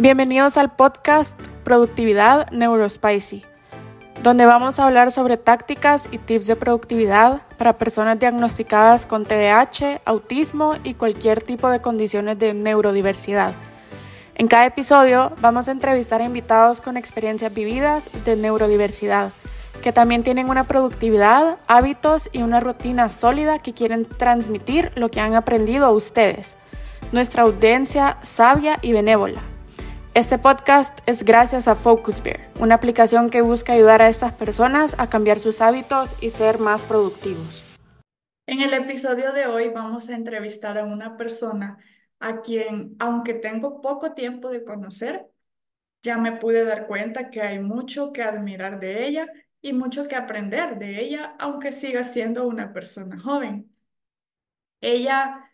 Bienvenidos al podcast Productividad Neurospicy, donde vamos a hablar sobre tácticas y tips de productividad para personas diagnosticadas con TDAH, autismo y cualquier tipo de condiciones de neurodiversidad. En cada episodio vamos a entrevistar a invitados con experiencias vividas de neurodiversidad, que también tienen una productividad, hábitos y una rutina sólida que quieren transmitir lo que han aprendido a ustedes, nuestra audiencia sabia y benévola. Este podcast es gracias a FocusBear, una aplicación que busca ayudar a estas personas a cambiar sus hábitos y ser más productivos. En el episodio de hoy vamos a entrevistar a una persona a quien, aunque tengo poco tiempo de conocer, ya me pude dar cuenta que hay mucho que admirar de ella y mucho que aprender de ella, aunque siga siendo una persona joven. Ella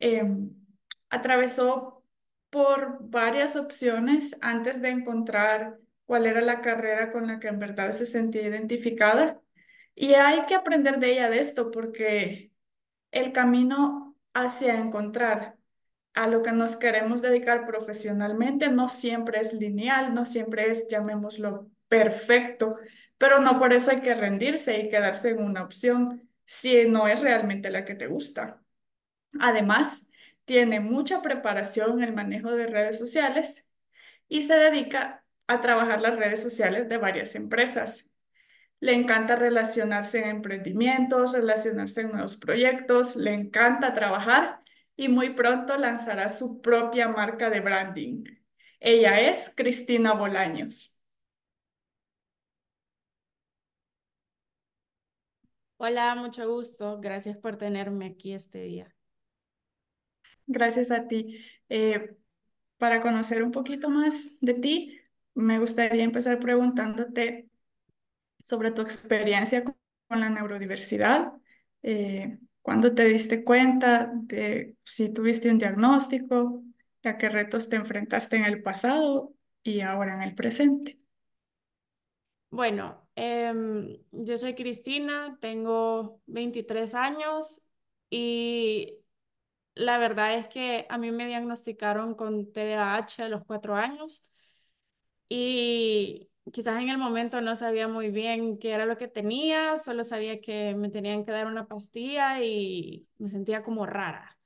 em, atravesó por varias opciones antes de encontrar cuál era la carrera con la que en verdad se sentía identificada. Y hay que aprender de ella de esto porque el camino hacia encontrar a lo que nos queremos dedicar profesionalmente no siempre es lineal, no siempre es, llamémoslo, perfecto, pero no por eso hay que rendirse y quedarse en una opción si no es realmente la que te gusta. Además, tiene mucha preparación en el manejo de redes sociales y se dedica a trabajar las redes sociales de varias empresas. Le encanta relacionarse en emprendimientos, relacionarse en nuevos proyectos, le encanta trabajar y muy pronto lanzará su propia marca de branding. Ella es Cristina Bolaños. Hola, mucho gusto. Gracias por tenerme aquí este día. Gracias a ti. Eh, para conocer un poquito más de ti, me gustaría empezar preguntándote sobre tu experiencia con, la neurodiversidad. Eh, ¿Cuándo te diste cuenta de si tuviste un diagnóstico, a qué retos te enfrentaste en el pasado y ahora en el presente? Bueno, em, yo soy Cristina, tengo 23 años y la verdad es que a mí me diagnosticaron con TDAH a los cuatro años y quizás en el momento no sabía muy bien qué era lo que tenía, solo sabía que me tenían que dar una pastilla y me sentía como rara.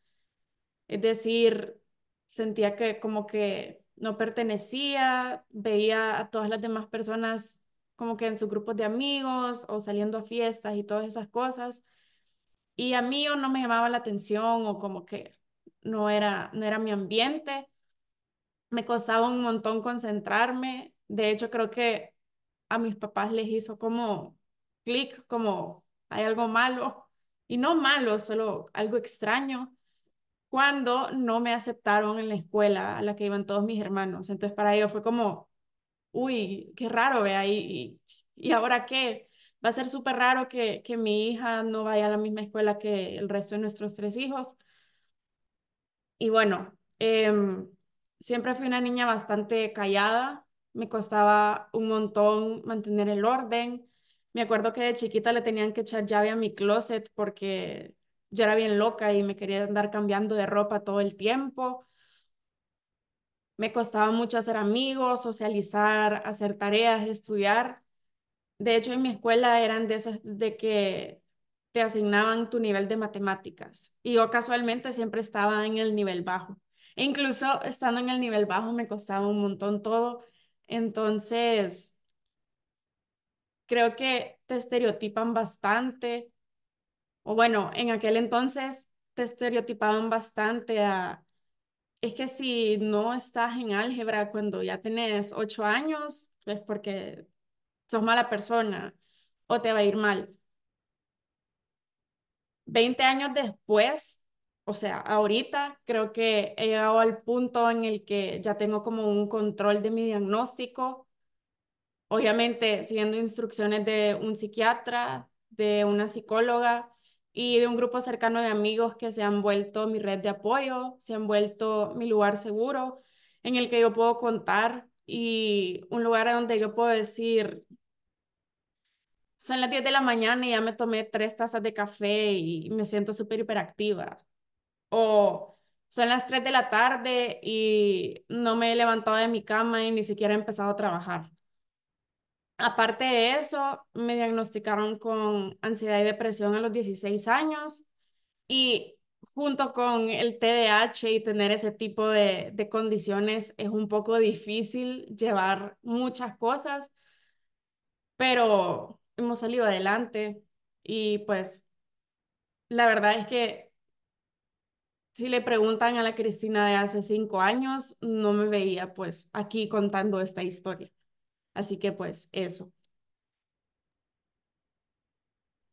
Es decir, sentía que como que no pertenecía, veía a todas las demás personas como que en sus grupos de amigos o saliendo a fiestas y todas esas cosas. Y a mí o no me llamaba la atención o como que no era, no era mi ambiente. Me costaba un montón concentrarme. De hecho, creo que a mis papás les hizo como clic, como hay algo malo. Y no malo, solo algo extraño cuando no me aceptaron en la escuela a la que iban todos mis hermanos. Entonces para ellos fue como, uy, qué raro, ve ahí, y, y ahora qué. Va a ser súper raro que, que mi hija no vaya a la misma escuela que el resto de nuestros tres hijos. Y bueno, em, siempre fui una niña bastante callada, me costaba un montón mantener el orden. Me acuerdo que de chiquita le tenían que echar llave a mi closet porque yo era bien loca y me quería andar cambiando de ropa todo el tiempo. Me costaba mucho hacer amigos, socializar, hacer tareas, estudiar. De hecho, en mi escuela eran de esas de que te asignaban tu nivel de matemáticas y yo casualmente siempre estaba en el nivel bajo. E incluso estando en el nivel bajo me costaba un montón todo. Entonces, creo que te estereotipan bastante o bueno, en aquel entonces te estereotipaban bastante a, es que si no estás en álgebra cuando ya tenés ocho años, es porque sos mala persona o te va a ir mal. Veinte años después, o sea, ahorita creo que he llegado al punto en el que ya tengo como un control de mi diagnóstico, obviamente siguiendo instrucciones de un psiquiatra, de una psicóloga y de un grupo cercano de amigos que se han vuelto mi red de apoyo, se han vuelto mi lugar seguro en el que yo puedo contar y un lugar donde yo puedo decir, son las 10 de la mañana y ya me tomé tres tazas de café y me siento súper hiperactiva. O son las 3 de la tarde y no me he levantado de mi cama y ni siquiera he empezado a trabajar. Aparte de eso, me diagnosticaron con ansiedad y depresión a los 16 años y junto con el TDAH y tener ese tipo de, de condiciones es un poco difícil llevar muchas cosas, pero hemos salido adelante y pues la verdad es que si le preguntan a la Cristina de hace cinco años, no me veía pues aquí contando esta historia. Así que pues eso.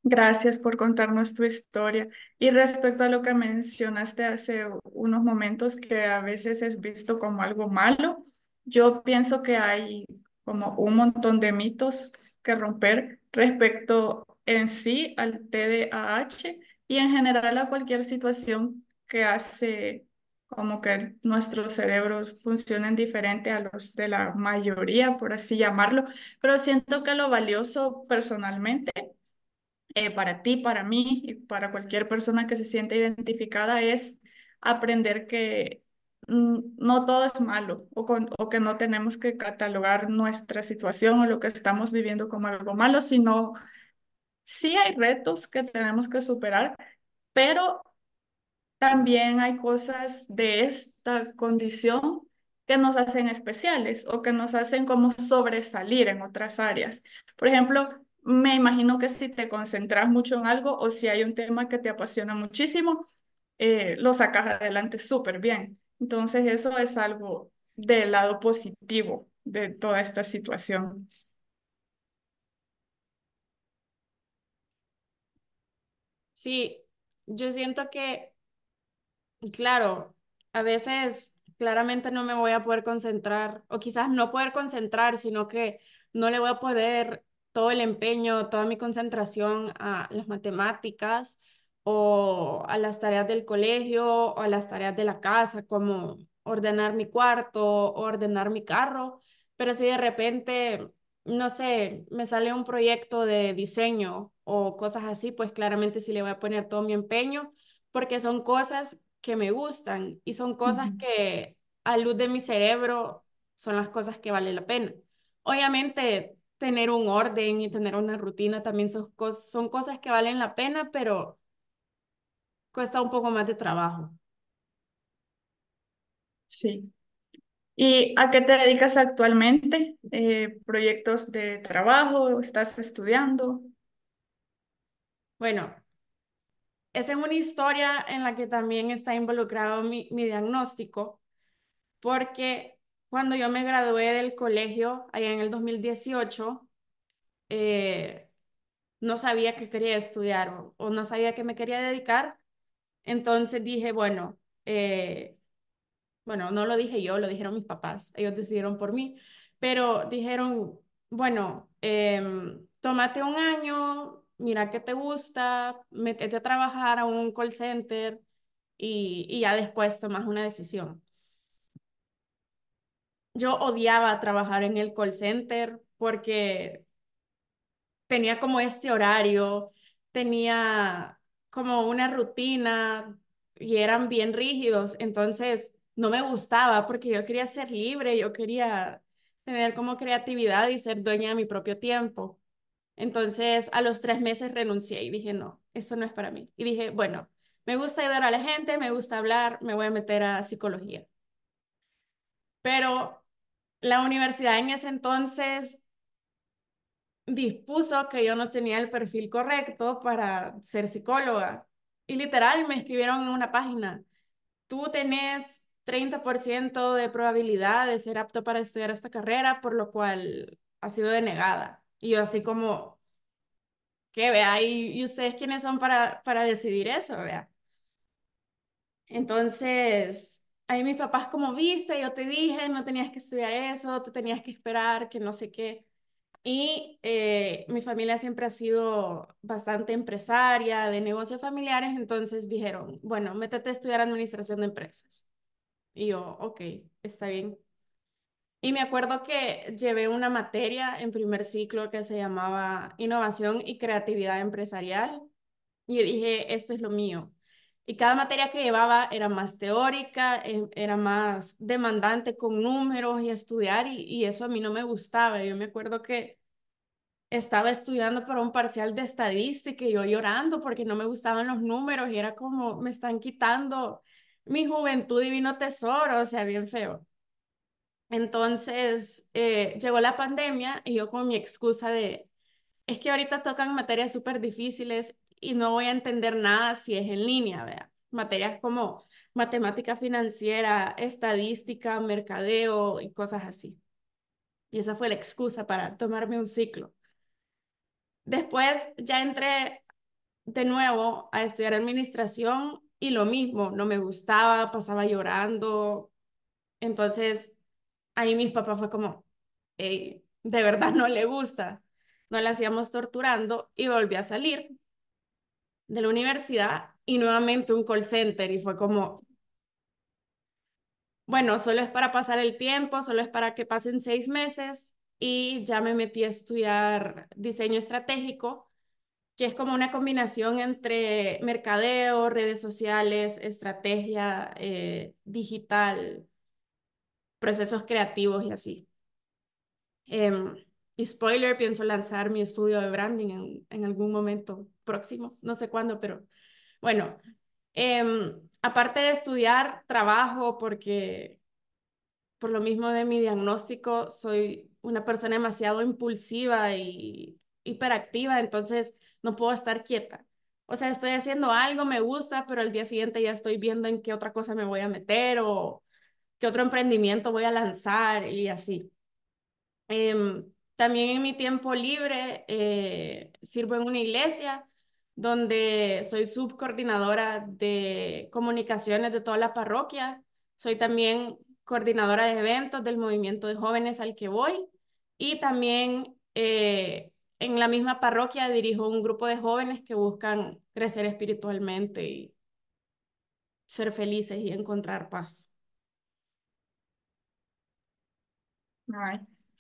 Gracias por contarnos tu historia. Y respecto a lo que mencionaste hace unos momentos, que a veces es visto como algo malo, yo pienso que hay como un montón de mitos que romper respecto en sí al TDAH y en general a cualquier situación que hace como que nuestros cerebros funcionen diferente a los de la mayoría, por así llamarlo, pero siento que lo valioso personalmente eh, para ti, para mí y para cualquier persona que se siente identificada es aprender que no todo es malo o, o que no tenemos que catalogar nuestra situación o lo que estamos viviendo como algo malo, sino sí hay retos que tenemos que superar, pero también hay cosas de esta condición que nos hacen especiales o que nos hacen como sobresalir en otras áreas. Por ejemplo, me imagino que si te concentras mucho en algo o si hay un tema que te apasiona muchísimo, eh, lo sacas adelante súper bien. Entonces eso es algo del lado positivo de toda esta situación. Sí, yo siento que, claro, a veces claramente no me voy a poder concentrar, o quizás no poder concentrar, sino que no le voy a poder todo el empeño, toda mi concentración a las matemáticas o a las tareas del colegio o a las tareas de la casa, como ordenar mi cuarto o ordenar mi carro, pero si de repente, no sé, me sale un proyecto de diseño o cosas así, pues claramente sí le voy a poner todo mi empeño porque son cosas que me gustan y son cosas que a luz de mi cerebro son las cosas que vale la pena. Obviamente tener un orden y tener una rutina también son, son cosas que valen la pena, pero cuesta un poco más de trabajo. Sí. ¿Y a qué te dedicas actualmente? Eh, ¿Proyectos de trabajo? ¿Estás estudiando? Bueno, esa es una historia en la que también está involucrado mi, mi diagnóstico, porque cuando yo me gradué del colegio, allá en el 2018, eh, no sabía qué quería estudiar o, no sabía qué me quería dedicar. Entonces dije, bueno, eh, bueno, no lo dije yo, lo dijeron mis papás, ellos decidieron por mí, pero dijeron, bueno, em, tómate un año, mira qué te gusta, métete a trabajar a un call center y, y ya después tomas una decisión yo odiaba trabajar en el call center porque tenía como este horario, tenía como una rutina y eran bien rígidos, entonces no me gustaba porque yo quería ser libre, yo quería tener como creatividad y ser dueña de mi propio tiempo. Entonces a los tres meses renuncié y dije, no, esto no es para mí. Y dije, bueno, me gusta ayudar a la gente, me gusta hablar, me voy a meter a psicología. Pero la universidad en ese entonces dispuso que yo no tenía el perfil correcto para ser psicóloga. Y literal me escribieron en una página, tú tenés 30% de probabilidad de ser apto para estudiar esta carrera, por lo cual ha sido denegada. Y yo así como, ¿qué vea? ¿Y, y ustedes quiénes son para, para decidir eso? Vea. Entonces, ahí mis papás como, viste, yo te dije, no tenías que estudiar eso, te tenías que esperar, que no sé qué. Y eh, mi familia siempre ha sido bastante empresaria, de negocios familiares, entonces dijeron, bueno, métete a estudiar administración de empresas. Y yo, ok, está bien. Y me acuerdo que llevé una materia en primer ciclo que se llamaba Innovación y Creatividad Empresarial. Y dije, esto es lo mío. Y cada materia que llevaba era más teórica, em, era más demandante con números y estudiar y, y eso a mí no me gustaba. Yo me acuerdo que estaba estudiando para un parcial de estadística y yo llorando porque no me gustaban los números y era como me están quitando mi juventud divino tesoro, o sea, bien feo. Entonces eh, llegó la pandemia y yo con mi excusa de, es que ahorita tocan materias súper difíciles y no voy a entender nada si es en línea, vea. Materias como matemática financiera, estadística, mercadeo y cosas así. Y esa fue la excusa para tomarme un ciclo. Después ya entré de nuevo a estudiar administración y lo mismo, no me gustaba, pasaba llorando. Entonces ahí mis papás fue como, de verdad no le gusta. No la hacíamos torturando y volví a salir de la universidad y nuevamente un call center y fue como, bueno, solo es para pasar el tiempo, solo es para que pasen seis meses y ya me metí a estudiar diseño estratégico, que es como una combinación entre mercadeo, redes sociales, estrategia eh, digital, procesos creativos y así. Em, y spoiler, pienso lanzar mi estudio de branding en, en algún momento próximo, no sé cuándo, pero bueno, em, aparte de estudiar, trabajo porque por lo mismo de mi diagnóstico, soy una persona demasiado impulsiva y hiperactiva, entonces no puedo estar quieta. O sea, estoy haciendo algo, me gusta, pero al día siguiente ya estoy viendo en qué otra cosa me voy a meter o qué otro emprendimiento voy a lanzar y así. Em, también en mi tiempo libre eh, sirvo en una iglesia donde soy subcoordinadora de comunicaciones de toda la parroquia. Soy también coordinadora de eventos del movimiento de jóvenes al que voy y también eh, en la misma parroquia dirijo un grupo de jóvenes que buscan crecer espiritualmente y ser felices y encontrar paz.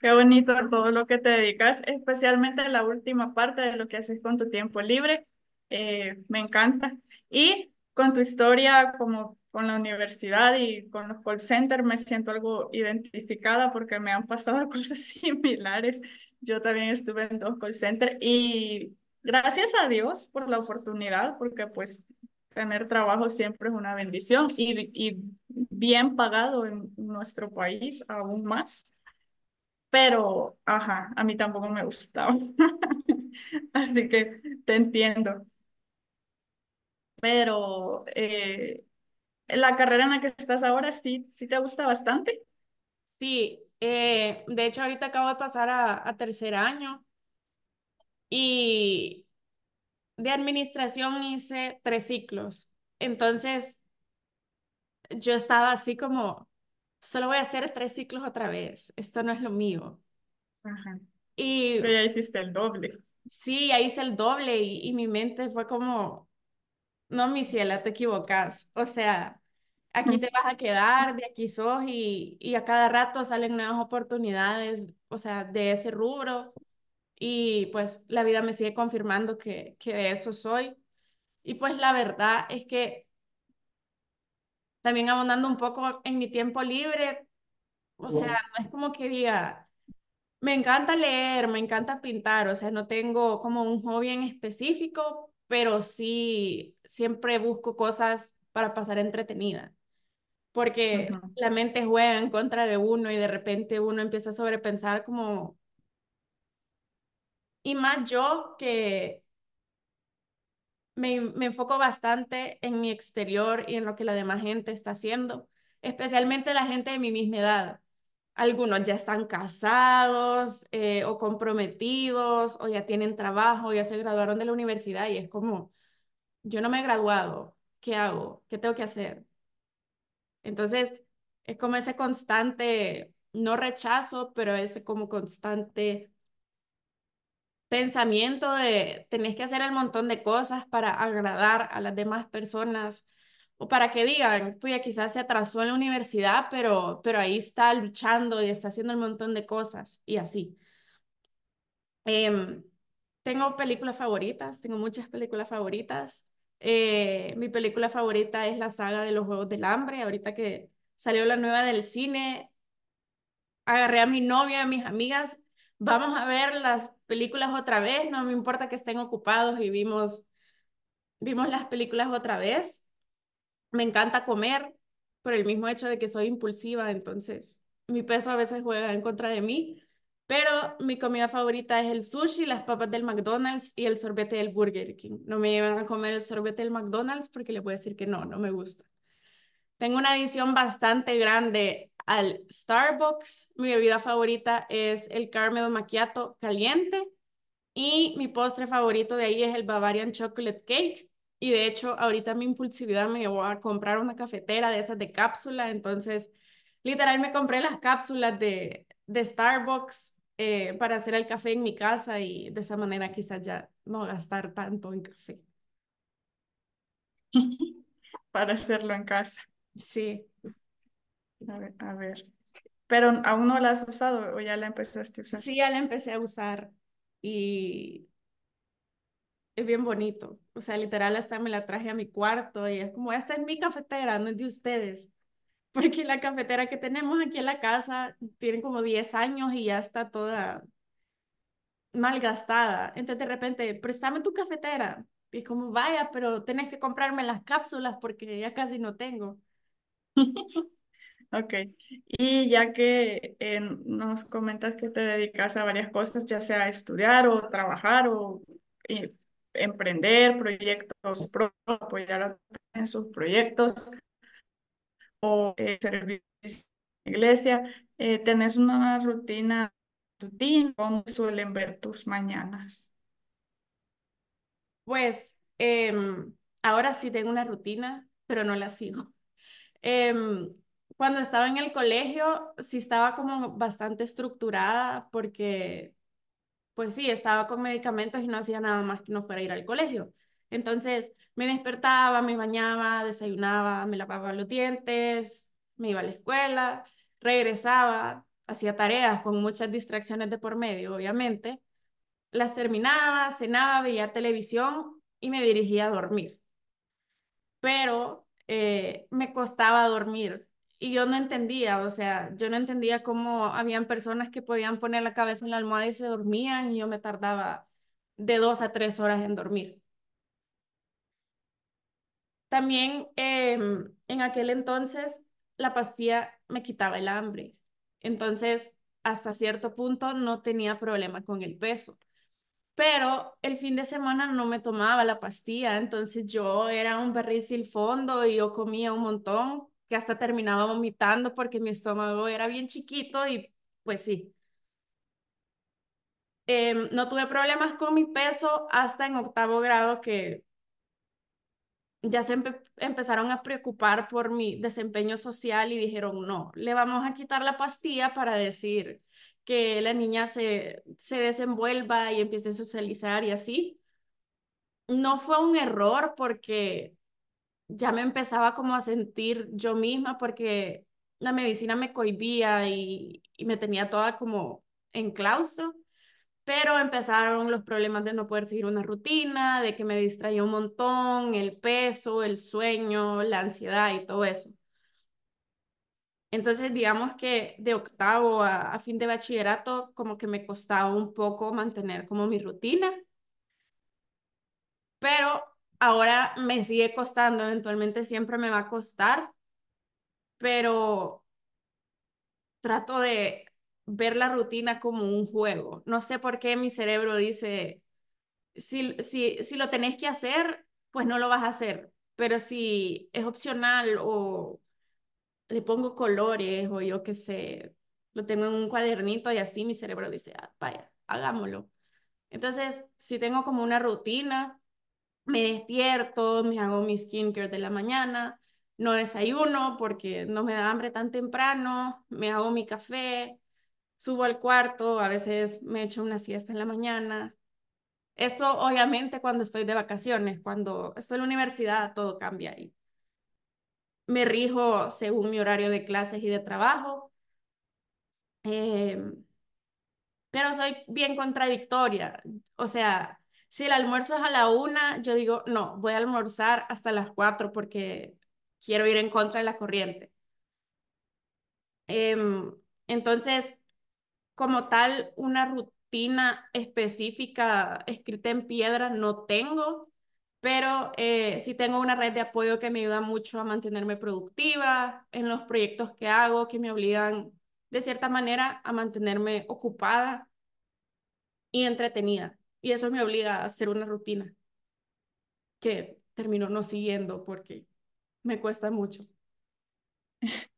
Qué bonito todo lo que te dedicas, especialmente la última parte de lo que haces con tu tiempo libre. Eh, me encanta. Y con tu historia como con la universidad y con los call centers me siento algo identificada porque me han pasado cosas similares. Yo también estuve en dos call centers y gracias a Dios por la oportunidad porque pues tener trabajo siempre es una bendición y, y bien pagado en nuestro país aún más. Pero, ajá, a mí tampoco me gustaba. Así que te entiendo. Pero eh, la carrera en la que estás ahora sí, sí te gusta bastante. Sí, eh, de hecho ahorita acabo de pasar a, a tercer año y de administración hice tres ciclos. Entonces, yo estaba así como, solo voy a hacer tres ciclos otra vez, esto no es lo mío. Ajá. Y Pero ya hiciste el doble. sí, ya hice el doble y, y mi mente fue como, no, mi ciela, te equivocas. O sea, aquí te vas a quedar, de aquí sos y, y a cada rato salen nuevas oportunidades, o sea, de ese rubro. Y pues la vida me sigue confirmando que, que de eso soy. Y pues la verdad es que también abundando un poco en mi tiempo libre, o sea, no es como que diga, me encanta leer, me encanta pintar, o sea, no tengo como un hobby en específico, pero sí siempre busco cosas para pasar entretenida, porque Ujú. la mente juega en contra de uno y de repente uno empieza a sobrepensar como, y más yo que me, me enfoco bastante en mi exterior y en lo que la demás gente está haciendo, especialmente la gente de mi misma edad. Algunos ya están casados eh, o comprometidos o ya tienen trabajo, ya se graduaron de la universidad y es como, yo no me he graduado, ¿qué hago? ¿Qué tengo que hacer? Entonces, es como ese constante, no rechazo, pero ese como constante pensamiento de tenés que hacer el montón de cosas para agradar a las demás personas o para que digan, pues quizás se atrasó en la universidad, pero, pero ahí está luchando y está haciendo un montón de cosas y así. Em, tengo películas favoritas, tengo muchas películas favoritas. Eh, mi película favorita es la saga de los Juegos del Hambre. Ahorita que salió la nueva del cine, agarré a mi novia, a mis amigas, vamos a ver las películas otra vez, no me importa que estén ocupados y vimos, vimos las películas otra vez. Me encanta comer por el mismo hecho de que soy impulsiva, entonces mi peso a veces juega en contra de mí, pero mi comida favorita es el sushi, las papas del McDonald's y el sorbete del Burger King. No me llevan a comer el sorbete del McDonald's porque le puedo decir que no, no me gusta. Tengo una adición bastante grande al Starbucks. Mi bebida favorita es el caramel macchiato caliente y mi postre favorito de ahí es el Bavarian Chocolate Cake. Y de hecho, ahorita mi impulsividad me llevó a comprar una cafetera de esas de cápsula. Entonces, literal, me compré las cápsulas de, de Starbucks eh, para hacer el café en mi casa y de esa manera quizás ya no gastar tanto en café. para hacerlo en casa. Sí. A ver. Pero aún no la has usado o ya la empezaste a usar. Sí, ya la empecé a usar y es bien bonito. O sea, literal, hasta me la traje a mi cuarto y es como, esta es mi cafetera, no es de ustedes. Porque la cafetera que tenemos aquí en la casa tiene como 10 años y ya está toda malgastada. Entonces de repente, préstame tu cafetera. Y es como, vaya, pero tenés que comprarme las cápsulas porque ya casi no tengo. Ok, y ya que eh, nos comentas que te dedicas a varias cosas, ya sea estudiar o trabajar o eh, emprender proyectos propios, apoyar en sus proyectos o eh, servir en la iglesia, ¿tenés una rutina, rutina? ¿Cómo suelen ver tus mañanas? Pues em, ahora sí tengo una rutina, pero no la sigo. Em, cuando estaba en el colegio, sí estaba como bastante estructurada porque, pues sí, estaba con medicamentos y no hacía nada más que no fuera ir al colegio. Entonces, me despertaba, me bañaba, desayunaba, me lavaba los dientes, me iba a la escuela, regresaba, hacía tareas con muchas distracciones de por medio, obviamente. Las terminaba, cenaba, veía televisión y me dirigía a dormir. Pero eh, me costaba dormir y yo no entendía, o sea, yo no entendía cómo habían personas que podían poner la cabeza en la almohada y se dormían y yo me tardaba de dos a tres horas en dormir. También em, en aquel entonces la pastilla me quitaba el hambre, entonces hasta cierto punto no tenía problema con el peso. Pero el fin de semana no me tomaba la pastilla, entonces yo era un barril sin fondo y yo comía un montón que hasta terminaba vomitando porque mi estómago era bien chiquito y pues sí. Em, no tuve problemas con mi peso hasta en octavo grado que ya se empezaron a preocupar por mi desempeño social y dijeron, no, le vamos a quitar la pastilla para decir que la niña se, se desenvuelva y empiece a socializar y así. No fue un error porque ya me empezaba como a sentir yo misma porque la medicina me cohibía y, y me tenía toda como en claustro, pero empezaron los problemas de no poder seguir una rutina, de que me distraía un montón, el peso, el sueño, la ansiedad y todo eso. Entonces, digamos que de octavo a, fin de bachillerato, como que me costaba un poco mantener como mi rutina, pero ahora me sigue costando, eventualmente siempre me va a costar, pero trato de ver la rutina como un juego. No sé por qué mi cerebro dice, si, si, si lo tenés que hacer, pues no lo vas a hacer, pero si es opcional o le pongo colores o yo qué sé, lo tengo en un cuadernito y así mi cerebro dice, ah, vaya, hagámoslo. Entonces, si tengo como una rutina, me despierto, me hago mi skincare de la mañana, no desayuno porque no me da hambre tan temprano, me hago mi café, subo al cuarto, a veces me echo una siesta en la mañana. Esto obviamente cuando estoy de vacaciones, cuando estoy en la universidad todo cambia ahí. Me rijo según mi horario de clases y de trabajo. Eh, pero soy bien contradictoria. O sea, Si el almuerzo es a la una, yo digo, no, voy a almorzar hasta las cuatro porque quiero ir en contra de la corriente. Em, entonces, como tal, una rutina específica escrita en piedra no tengo, pero eh, sí tengo una red de apoyo que me ayuda mucho a mantenerme productiva en los proyectos que hago, que me obligan de cierta manera a mantenerme ocupada y entretenida. Y eso me obliga a hacer una rutina que termino no siguiendo porque me cuesta mucho.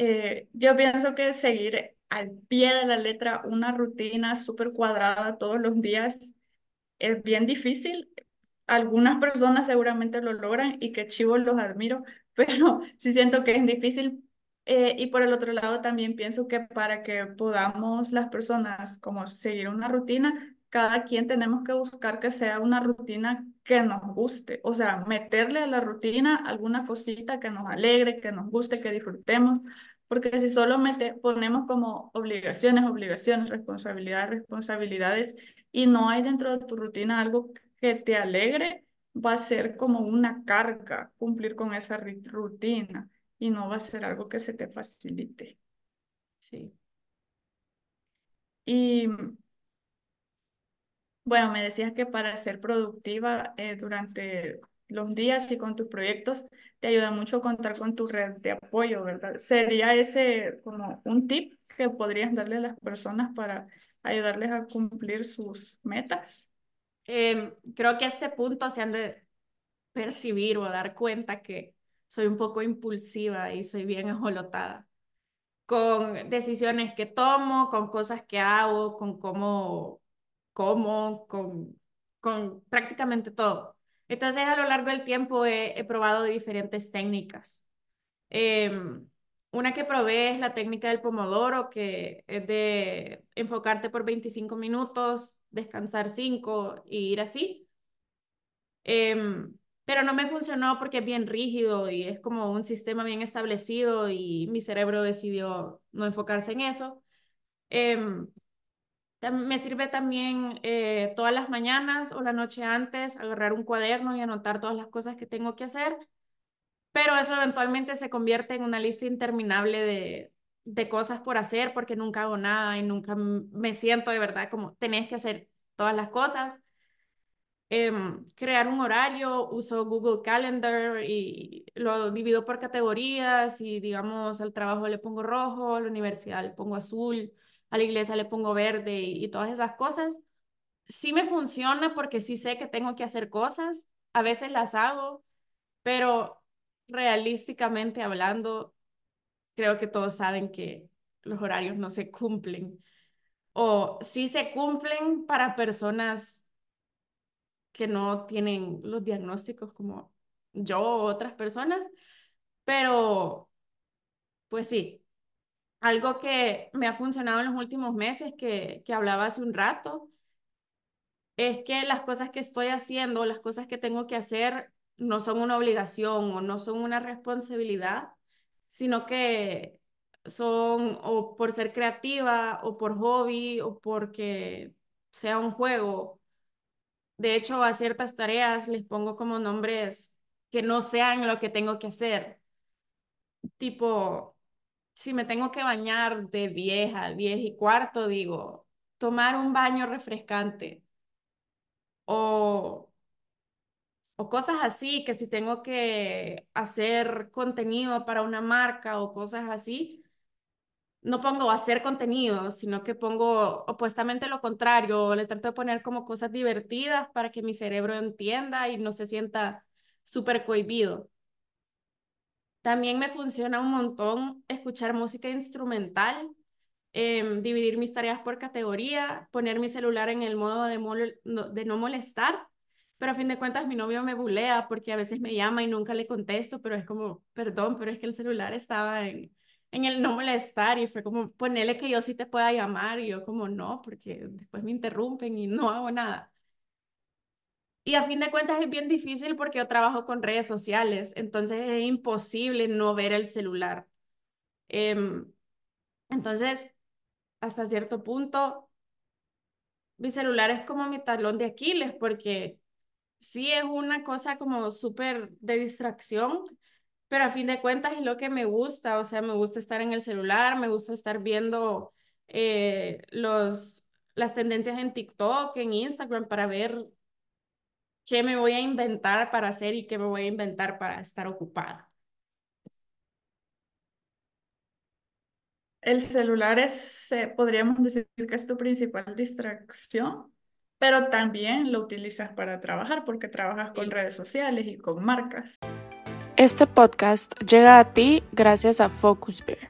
Eh, yo pienso que seguir al pie de la letra una rutina súper cuadrada todos los días es bien difícil. Algunas personas seguramente lo logran y que chivo los admiro, pero sí siento que es difícil. Eh, y por el otro lado también pienso que para que podamos las personas como seguir una rutina, cada quien tenemos que buscar que sea una rutina que nos guste, o sea, meterle a la rutina alguna cosita que nos alegre, que nos guste, que disfrutemos, porque si solo mete, ponemos como obligaciones, obligaciones, responsabilidades, responsabilidades, y no hay dentro de tu rutina algo que te alegre, va a ser como una carga cumplir con esa rutina y no va a ser algo que se te facilite. Sí. Y bueno, me decías que para ser productiva eh, durante los días y con tus proyectos te ayuda mucho contar con tu red de apoyo, ¿verdad? ¿Sería ese como un tip que podrías darle a las personas para ayudarles a cumplir sus metas? Em, creo que a este punto se han de percibir o dar cuenta que soy un poco impulsiva y soy bien ajolotada con decisiones que tomo, con cosas que hago, con cómo como, con, con prácticamente todo. Entonces, a lo largo del tiempo he, probado diferentes técnicas. Em, una que probé es la técnica del pomodoro, que es de enfocarte por 25 minutos, descansar 5 y ir así. Em, pero no me funcionó porque es bien rígido y es como un sistema bien establecido y mi cerebro decidió no enfocarse en eso. Em, me sirve también eh, todas las mañanas o la noche antes agarrar un cuaderno y anotar todas las cosas que tengo que hacer, pero eso eventualmente se convierte en una lista interminable de, de cosas por hacer porque nunca hago nada y nunca me siento de verdad como tenés que hacer todas las cosas. Em, crear un horario, uso Google Calendar y lo divido por categorías y digamos al trabajo le pongo rojo, a la universidad le pongo azul a la iglesia le pongo verde y, todas esas cosas. Sí me funciona porque sí sé que tengo que hacer cosas, a veces las hago, pero realísticamente hablando, creo que todos saben que los horarios no se cumplen. O sí se cumplen para personas que no tienen los diagnósticos como yo o otras personas, pero pues sí, algo que me ha funcionado en los últimos meses, que, que hablaba hace un rato, es que las cosas que estoy haciendo, las cosas que tengo que hacer, no son una obligación o no son una responsabilidad, sino que son o por ser creativa o por hobby o porque sea un juego. De hecho, a ciertas tareas les pongo como nombres que no sean lo que tengo que hacer. Tipo, si me tengo que bañar de vieja, diez y cuarto, digo, tomar un baño refrescante. O, o cosas así, que si tengo que hacer contenido para una marca o cosas así, no pongo hacer contenido, sino que pongo opuestamente lo contrario, le trato de poner como cosas divertidas para que mi cerebro entienda y no se sienta súper cohibido. También me funciona un montón escuchar música instrumental, em, dividir mis tareas por categoría, poner mi celular en el modo de, de no molestar, pero a fin de cuentas mi novio me bulea porque a veces me llama y nunca le contesto, pero es como, perdón, pero es que el celular estaba en, en el no molestar y fue como, ponele que yo sí te pueda llamar y yo como no, porque después me interrumpen y no hago nada. Y a fin de cuentas es bien difícil porque yo trabajo con redes sociales, entonces es imposible no ver el celular. Em, entonces, hasta cierto punto, mi celular es como mi talón de Aquiles porque sí es una cosa como súper de distracción, pero a fin de cuentas es lo que me gusta, o sea, me gusta estar en el celular, me gusta estar viendo eh, los, las tendencias en TikTok, en Instagram para ver qué me voy a inventar para hacer y qué me voy a inventar para estar ocupada. El celular es, eh, podríamos decir que es tu principal distracción, pero también lo utilizas para trabajar porque trabajas con redes sociales y con marcas. Este podcast llega a ti gracias a FocusBear,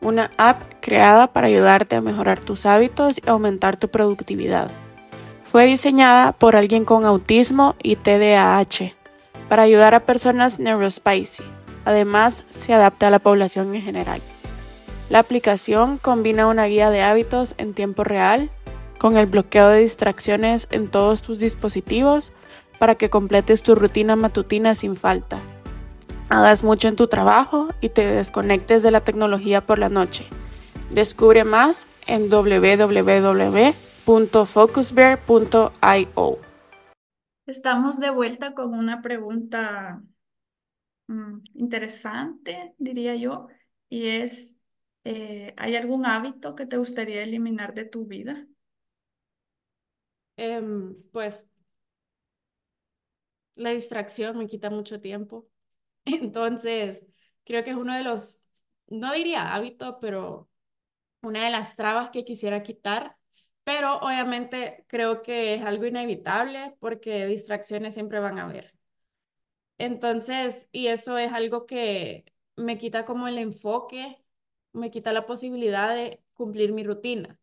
una app creada para ayudarte a mejorar tus hábitos y aumentar tu productividad. Fue diseñada por alguien con autismo y TDAH para ayudar a personas neurospicy. Además, se adapta a la población en general. La aplicación combina una guía de hábitos en tiempo real con el bloqueo de distracciones en todos tus dispositivos para que completes tu rutina matutina sin falta. Hagas mucho en tu trabajo y te desconectes de la tecnología por la noche. Descubre más en www.focusbear.io. Estamos de vuelta con una pregunta mm, interesante, diría yo, y es, eh, ¿hay algún hábito que te gustaría eliminar de tu vida? Em, pues la distracción me quita mucho tiempo. Entonces, creo que es uno de los, no diría hábito, pero una de las trabas que quisiera quitar. Pero obviamente creo que es algo inevitable porque distracciones siempre van a haber. Entonces, y eso es algo que me quita como el enfoque, me quita la posibilidad de cumplir mi rutina.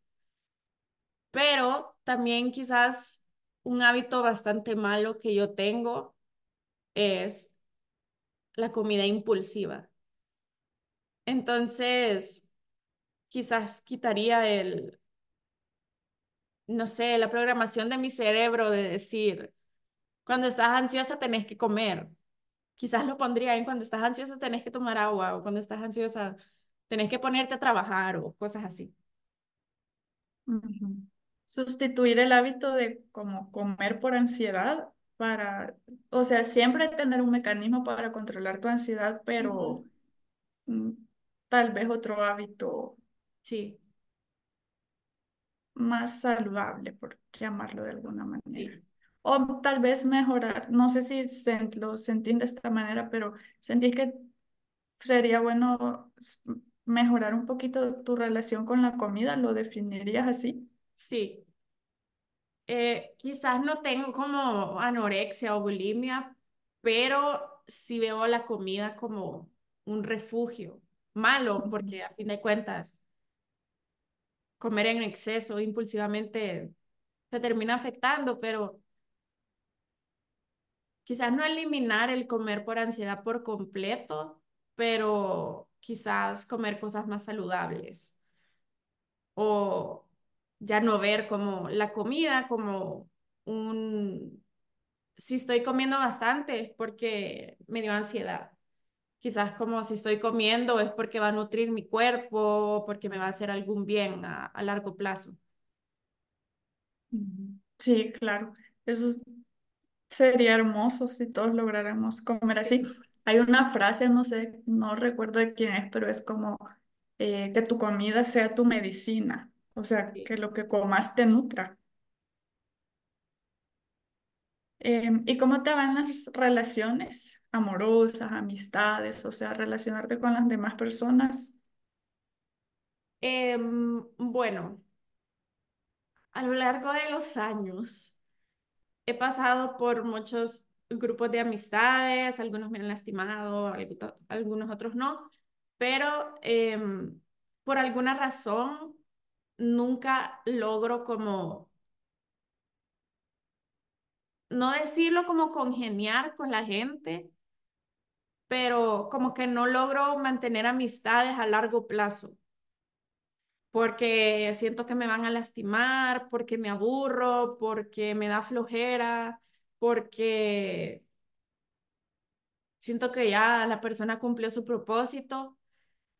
Pero también quizás un hábito bastante malo que yo tengo es la comida impulsiva. Entonces, quizás quitaría el, no sé, la programación de mi cerebro de decir, cuando estás ansiosa tenés que comer. Quizás lo pondría en cuando estás ansiosa tenés que tomar agua o cuando estás ansiosa tenés que ponerte a trabajar o cosas así. Sustituir el hábito de como comer por ansiedad para, o sea, siempre tener un mecanismo para controlar tu ansiedad, pero mm, tal vez otro hábito Sí, más saludable, por llamarlo de alguna manera. O tal vez mejorar, no sé si se, lo sentís de esta manera, pero sentís que sería bueno mejorar un poquito tu relación con la comida, ¿lo definirías así? Sí. Eh, quizás no tengo como anorexia o bulimia, pero sí veo la comida como un refugio. Malo, porque a fin de cuentas, comer en exceso impulsivamente se termina afectando, pero quizás no eliminar el comer por ansiedad por completo, pero quizás comer cosas más saludables. O ya no ver como la comida como un, si estoy comiendo bastante porque me dio ansiedad. Quizás como si estoy comiendo es porque va a nutrir mi cuerpo, porque me va a hacer algún bien a, largo plazo. Sí, claro. Eso sería hermoso si todos lográramos comer así. Hay una frase, no sé, no recuerdo de quién es, pero es como eh, que tu comida sea tu medicina. O sea, que lo que comas te nutra. Em, ¿y cómo te van las relaciones amorosas, amistades? O sea, relacionarte con las demás personas. Em, bueno, a lo largo de los años he pasado por muchos grupos de amistades, algunos me han lastimado, algunos otros no, pero em, por alguna razón nunca logro como, no decirlo como congeniar con la gente, pero como que no logro mantener amistades a largo plazo, porque siento que me van a lastimar, porque me aburro, porque me da flojera, porque siento que ya la persona cumplió su propósito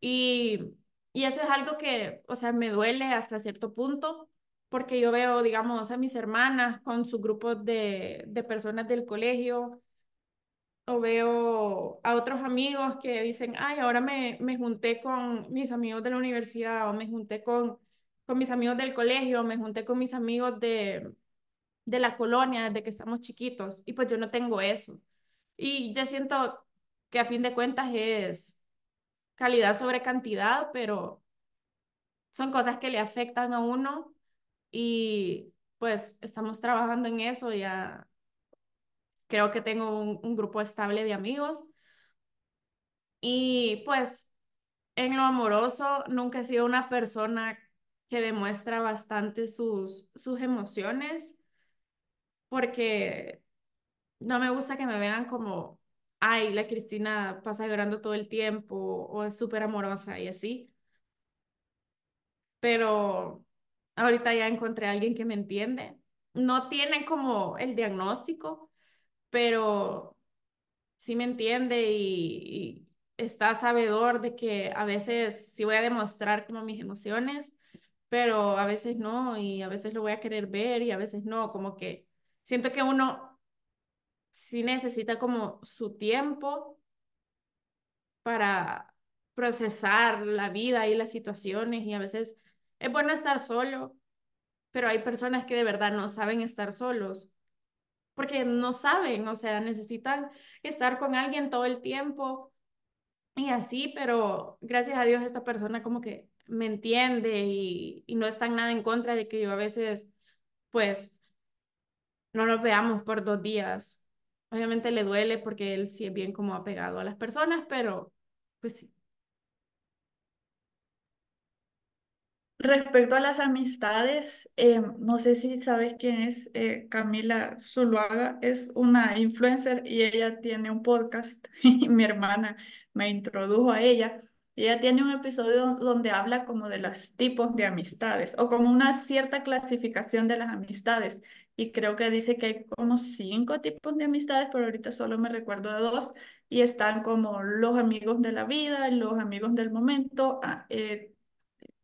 y y eso es algo que, o sea, me duele hasta cierto punto, porque yo veo, digamos, a mis hermanas con su grupo de, de personas del colegio o veo a otros amigos que dicen, ay, ahora me, me junté con mis amigos de la universidad o me junté con, con mis amigos del colegio, o me junté con mis amigos de, de la colonia desde que estamos chiquitos y pues yo no tengo eso. Y yo siento que a fin de cuentas es calidad sobre cantidad, pero son cosas que le afectan a uno y pues estamos trabajando en eso, ya creo que tengo un, grupo estable de amigos. Y pues en lo amoroso nunca he sido una persona que demuestra bastante sus, sus emociones porque no me gusta que me vean como, ay, la Cristina pasa llorando todo el tiempo o es súper amorosa y así. Pero ahorita ya encontré a alguien que me entiende. No tiene como el diagnóstico, pero sí me entiende y, y está sabedor de que a veces sí voy a demostrar como mis emociones, pero a veces no y a veces lo voy a querer ver y a veces no, como que siento que uno sí necesita como su tiempo para procesar la vida y las situaciones y a veces es bueno estar solo, pero hay personas que de verdad no saben estar solos porque no saben, o sea, necesitan estar con alguien todo el tiempo y así, pero gracias a Dios esta persona como que me entiende y, y no está nada en contra de que yo a veces, pues, no nos veamos por dos días. Obviamente le duele porque él sí es bien como apegado a las personas, pero pues sí. Respecto a las amistades, eh, no sé si sabes quién es eh, Camila Zuluaga, es una influencer y ella tiene un podcast mi hermana me introdujo a ella. Ella tiene un episodio donde habla como de los tipos de amistades o como una cierta clasificación de las amistades y creo que dice que hay como cinco tipos de amistades, pero ahorita solo me recuerdo de dos y están como los amigos de la vida, los amigos del momento, ah, eh,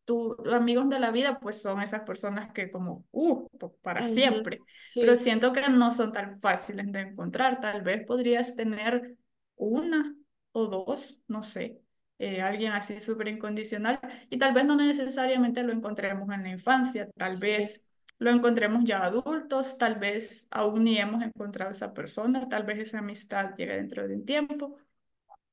tus amigos de la vida, pues son esas personas que como, uh, para siempre, pero siento que no son tan fáciles de encontrar. Tal vez podrías tener una o dos, no sé, eh, alguien así súper incondicional y tal vez no necesariamente lo encontremos en la infancia, tal vez lo encontremos ya adultos, tal vez aún ni hemos encontrado esa persona, tal vez esa amistad llegue dentro de un tiempo.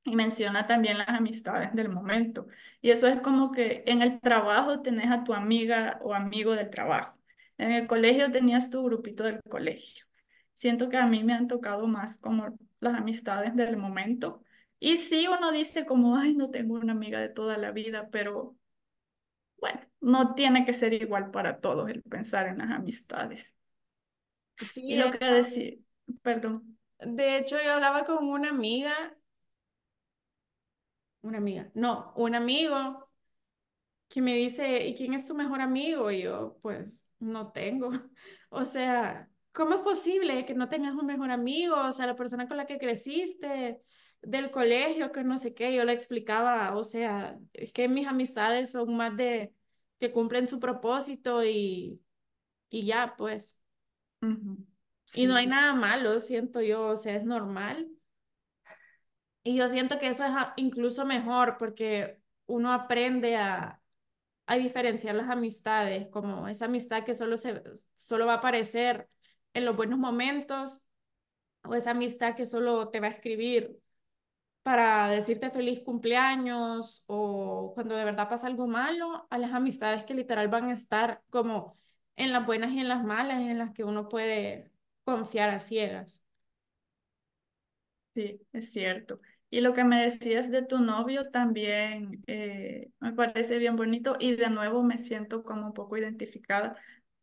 Y menciona también las amistades del momento. Y eso es como que en el trabajo tenés a tu amiga o amigo del trabajo. En el colegio tenías tu grupito del colegio. Siento que a mí me han tocado más como las amistades del momento. Y sí, uno dice como, ay, no tengo una amiga de toda la vida, pero bueno, no tiene que ser igual para todos el pensar en las amistades. sí, Y lo que decía, perdón. De hecho, yo hablaba con una amiga, una amiga, no, un amigo que me dice, ¿y quién es tu mejor amigo? Y yo, pues, no tengo. O sea, ¿cómo es posible que no tengas un mejor amigo? O sea, la persona con la que creciste, del colegio, que no sé qué, yo le explicaba, o sea, es que mis amistades son más de que cumplen su propósito y, y ya, pues. Ujú, Y no Sí, hay nada malo, siento yo, o sea, es normal. Y yo siento que eso es a- incluso mejor porque uno aprende a, a diferenciar las amistades, como esa amistad que solo, se, solo va a aparecer en los buenos momentos o esa amistad que solo te va a escribir para decirte feliz cumpleaños o cuando de verdad pasa algo malo, a las amistades que literal van a estar como en las buenas y en las malas, en las que uno puede confiar a ciegas. Sí, es cierto. Y lo que me decías de tu novio también eh, me parece bien bonito y de nuevo me siento como un poco identificada,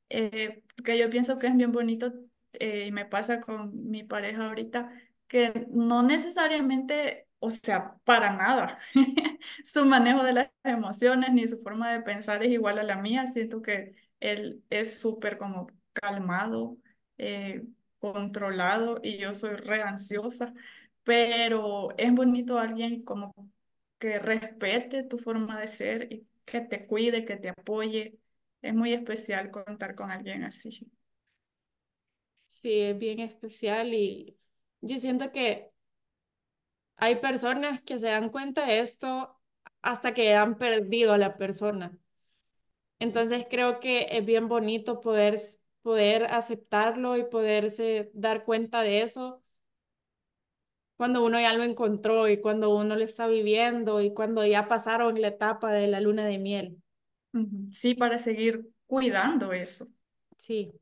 eh, porque yo pienso que es bien bonito eh, y me pasa con mi pareja ahorita, que no necesariamente, o sea, para nada, su manejo de las emociones ni su forma de pensar es igual a la mía. Siento que él es súper como calmado, eh, controlado y yo soy re ansiosa pero es bonito alguien como que respete tu forma de ser y que te cuide, que te apoye. es muy especial contar con alguien así. Sí, es bien especial y yo siento que hay personas que se dan cuenta de esto hasta que han perdido a la persona. Entonces creo que es bien bonito poder, poder aceptarlo y poderse dar cuenta de eso cuando uno ya lo encontró y cuando uno lo está viviendo y cuando ya pasaron la etapa de la luna de miel. Sí, para seguir cuidando eso. Sí.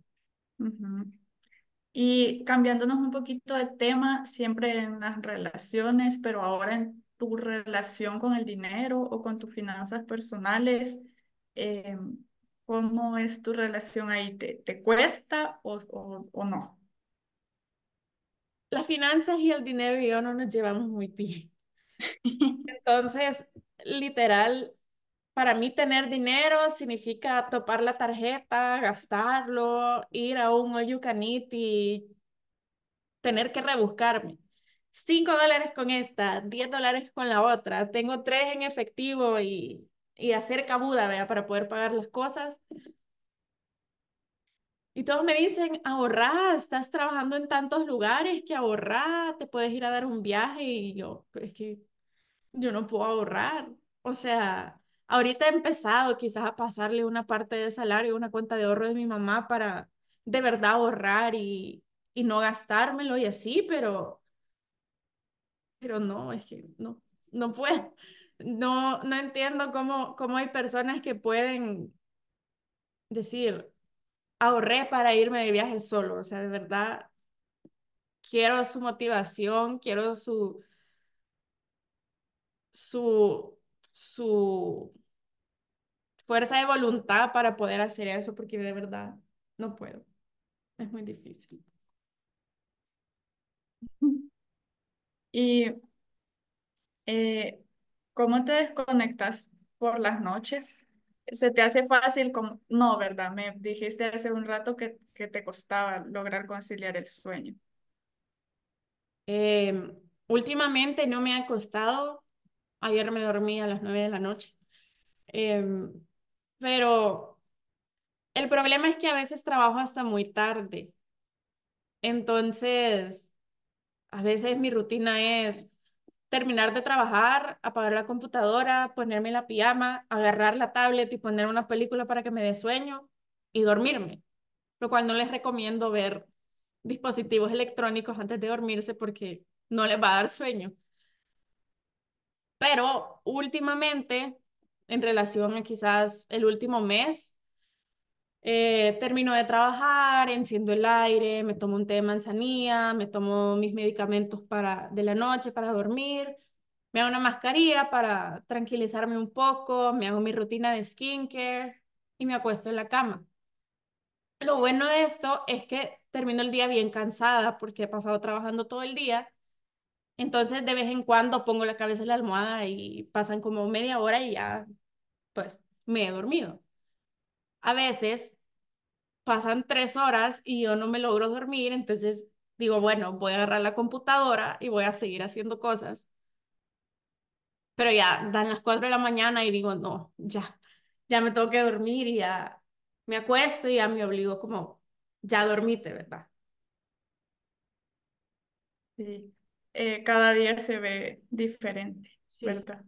Y cambiándonos un poquito de tema, siempre en las relaciones, pero ahora en tu relación con el dinero o con tus finanzas personales, eh, ¿cómo es tu relación ahí? ¿Te, te cuesta o, o, o no? Las finanzas y el dinero y yo no nos llevamos muy bien. Entonces, literal, para mí tener dinero significa topar la tarjeta, gastarlo, ir a un all you y tener que rebuscarme. Cinco dólares con esta, diez dólares con la otra, tengo tres en efectivo y, y hacer cabuda. Para poder pagar las cosas. Y todos me dicen, ahorrá, estás trabajando en tantos lugares que ahorrá, te puedes ir a dar un viaje y yo, es que yo no puedo ahorrar. O sea, ahorita he empezado quizás a pasarle una parte de salario, una cuenta de ahorro de mi mamá para de verdad ahorrar y, y no gastármelo y así, pero, pero no, es que no, no puedo. No, no entiendo cómo, cómo hay personas que pueden decir, ahorré para irme de viaje solo. O sea, de verdad, quiero su motivación, quiero su, su, su fuerza de voluntad para poder hacer eso, porque de verdad no puedo. Es muy difícil. ¿Y eh, cómo te desconectas por las noches? ¿Se te hace fácil como, no, verdad? Me dijiste hace un rato que, que te costaba lograr conciliar el sueño. Em, últimamente no me ha costado. Ayer me dormí a las nueve de la noche. Em, pero el problema es que a veces trabajo hasta muy tarde. Entonces, a veces mi rutina es terminar de trabajar, apagar la computadora, ponerme la pijama, agarrar la tablet y poner una película para que me dé sueño y dormirme. Lo cual no les recomiendo ver dispositivos electrónicos antes de dormirse porque no les va a dar sueño. Pero últimamente, en relación a quizás el último mes, eh, termino de trabajar, enciendo el aire, me tomo un té de manzanilla, me tomo mis medicamentos para, de la noche para dormir, me hago una mascarilla para tranquilizarme un poco, me hago mi rutina de skincare y me acuesto en la cama. Lo bueno de esto es que termino el día bien cansada porque he pasado trabajando todo el día. Entonces, de vez en cuando pongo la cabeza en la almohada y pasan como media hora y ya, pues, me he dormido. A veces pasan tres horas y yo no me logro dormir, entonces digo, bueno, voy a agarrar la computadora y voy a seguir haciendo cosas. Pero ya dan las cuatro de la mañana y digo, no, ya, ya me tengo que dormir y ya me acuesto y ya me obligo como, ya dormite, ¿verdad? Sí. Eh, cada día se ve diferente, Sí. ¿verdad?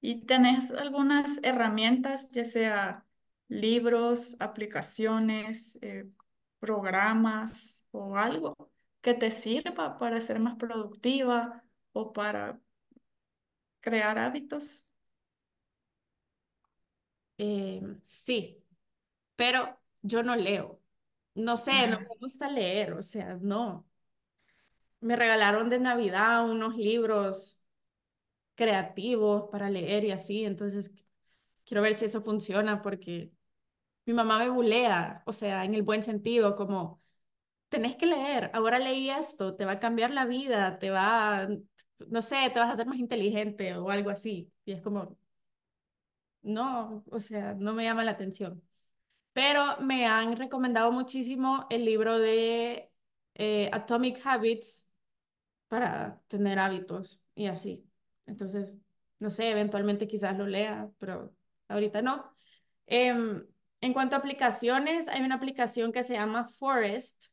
¿Y tenés algunas herramientas, ya sea libros, aplicaciones, eh, programas o algo que te sirva para ser más productiva o para crear hábitos? Eh, sí, pero yo no leo. No sé, no me gusta leer, o sea, no. Me regalaron de Navidad unos libros creativos para leer y así, entonces quiero ver si eso funciona porque mi mamá me bulea, o sea, en el buen sentido, como tenés que leer, ahora leí esto, te va a cambiar la vida, te va, no sé, te vas a hacer más inteligente o algo así. Y es como, no, o sea, no me llama la atención. Pero me han recomendado muchísimo el libro de eh, Atomic Habits para tener hábitos y así. Entonces, no sé, eventualmente quizás lo lea, pero ahorita no. Em, en cuanto a aplicaciones, hay una aplicación que se llama Forest,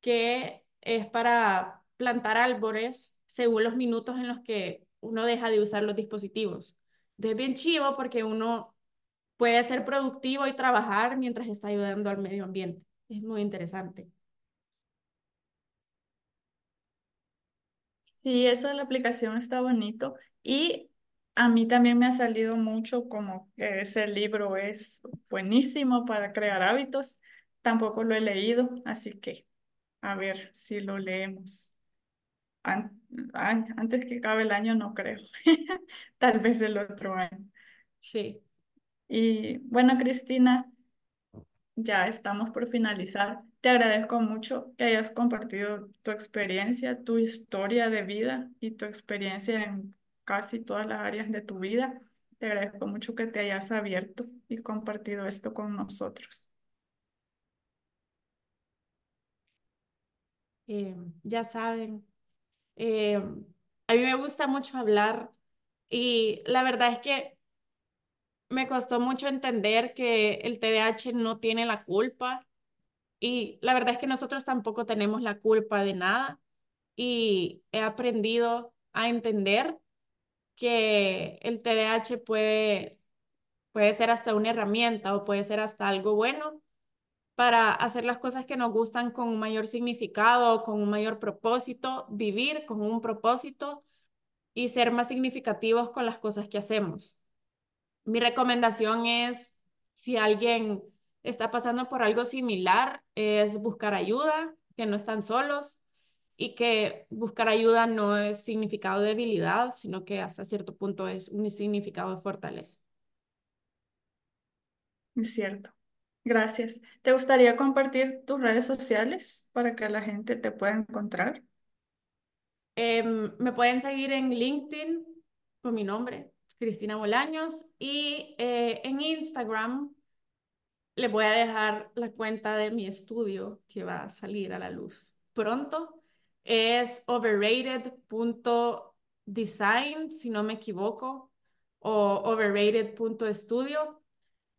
que es para plantar árboles según los minutos en los que uno deja de usar los dispositivos. Entonces es bien chivo porque uno puede ser productivo y trabajar mientras está ayudando al medio ambiente. Es muy interesante. Sí, eso de la aplicación está bonito y a mí también me ha salido mucho como que ese libro es buenísimo para crear hábitos. Tampoco lo he leído, así que a ver si lo leemos. antes que acabe el año no creo, tal vez el otro año. Sí. Y bueno, Cristina, ya estamos por finalizar. Te agradezco mucho que hayas compartido tu experiencia, tu historia de vida y tu experiencia en casi todas las áreas de tu vida. Te agradezco mucho que te hayas abierto y compartido esto con nosotros. Eh, ya saben, eh, a mí me gusta mucho hablar y la verdad es que me costó mucho entender que el TDAH no tiene la culpa y la verdad es que nosotros tampoco tenemos la culpa de nada y he aprendido a entender que el TDAH puede, puede ser hasta una herramienta o puede ser hasta algo bueno para hacer las cosas que nos gustan con un mayor significado, con un mayor propósito, vivir con un propósito y ser más significativos con las cosas que hacemos. Mi recomendación es, si alguien está pasando por algo similar, es buscar ayuda, que no están solos y que buscar ayuda no es significado de debilidad, sino que hasta cierto punto es un significado de fortaleza. Es cierto. Gracias. ¿Te gustaría compartir tus redes sociales para que la gente te pueda encontrar? Em, me pueden seguir en LinkedIn con mi nombre, Cristina Bolaños, y eh, en Instagram les voy a dejar la cuenta de mi estudio que va a salir a la luz pronto. Es overrated.design, si no me equivoco, o overrated.estudio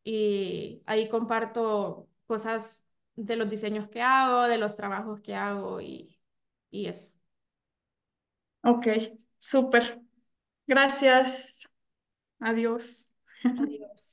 y ahí comparto cosas de los diseños que hago, de los trabajos que hago y, y eso. Ok, súper. Gracias. Adiós. Adiós.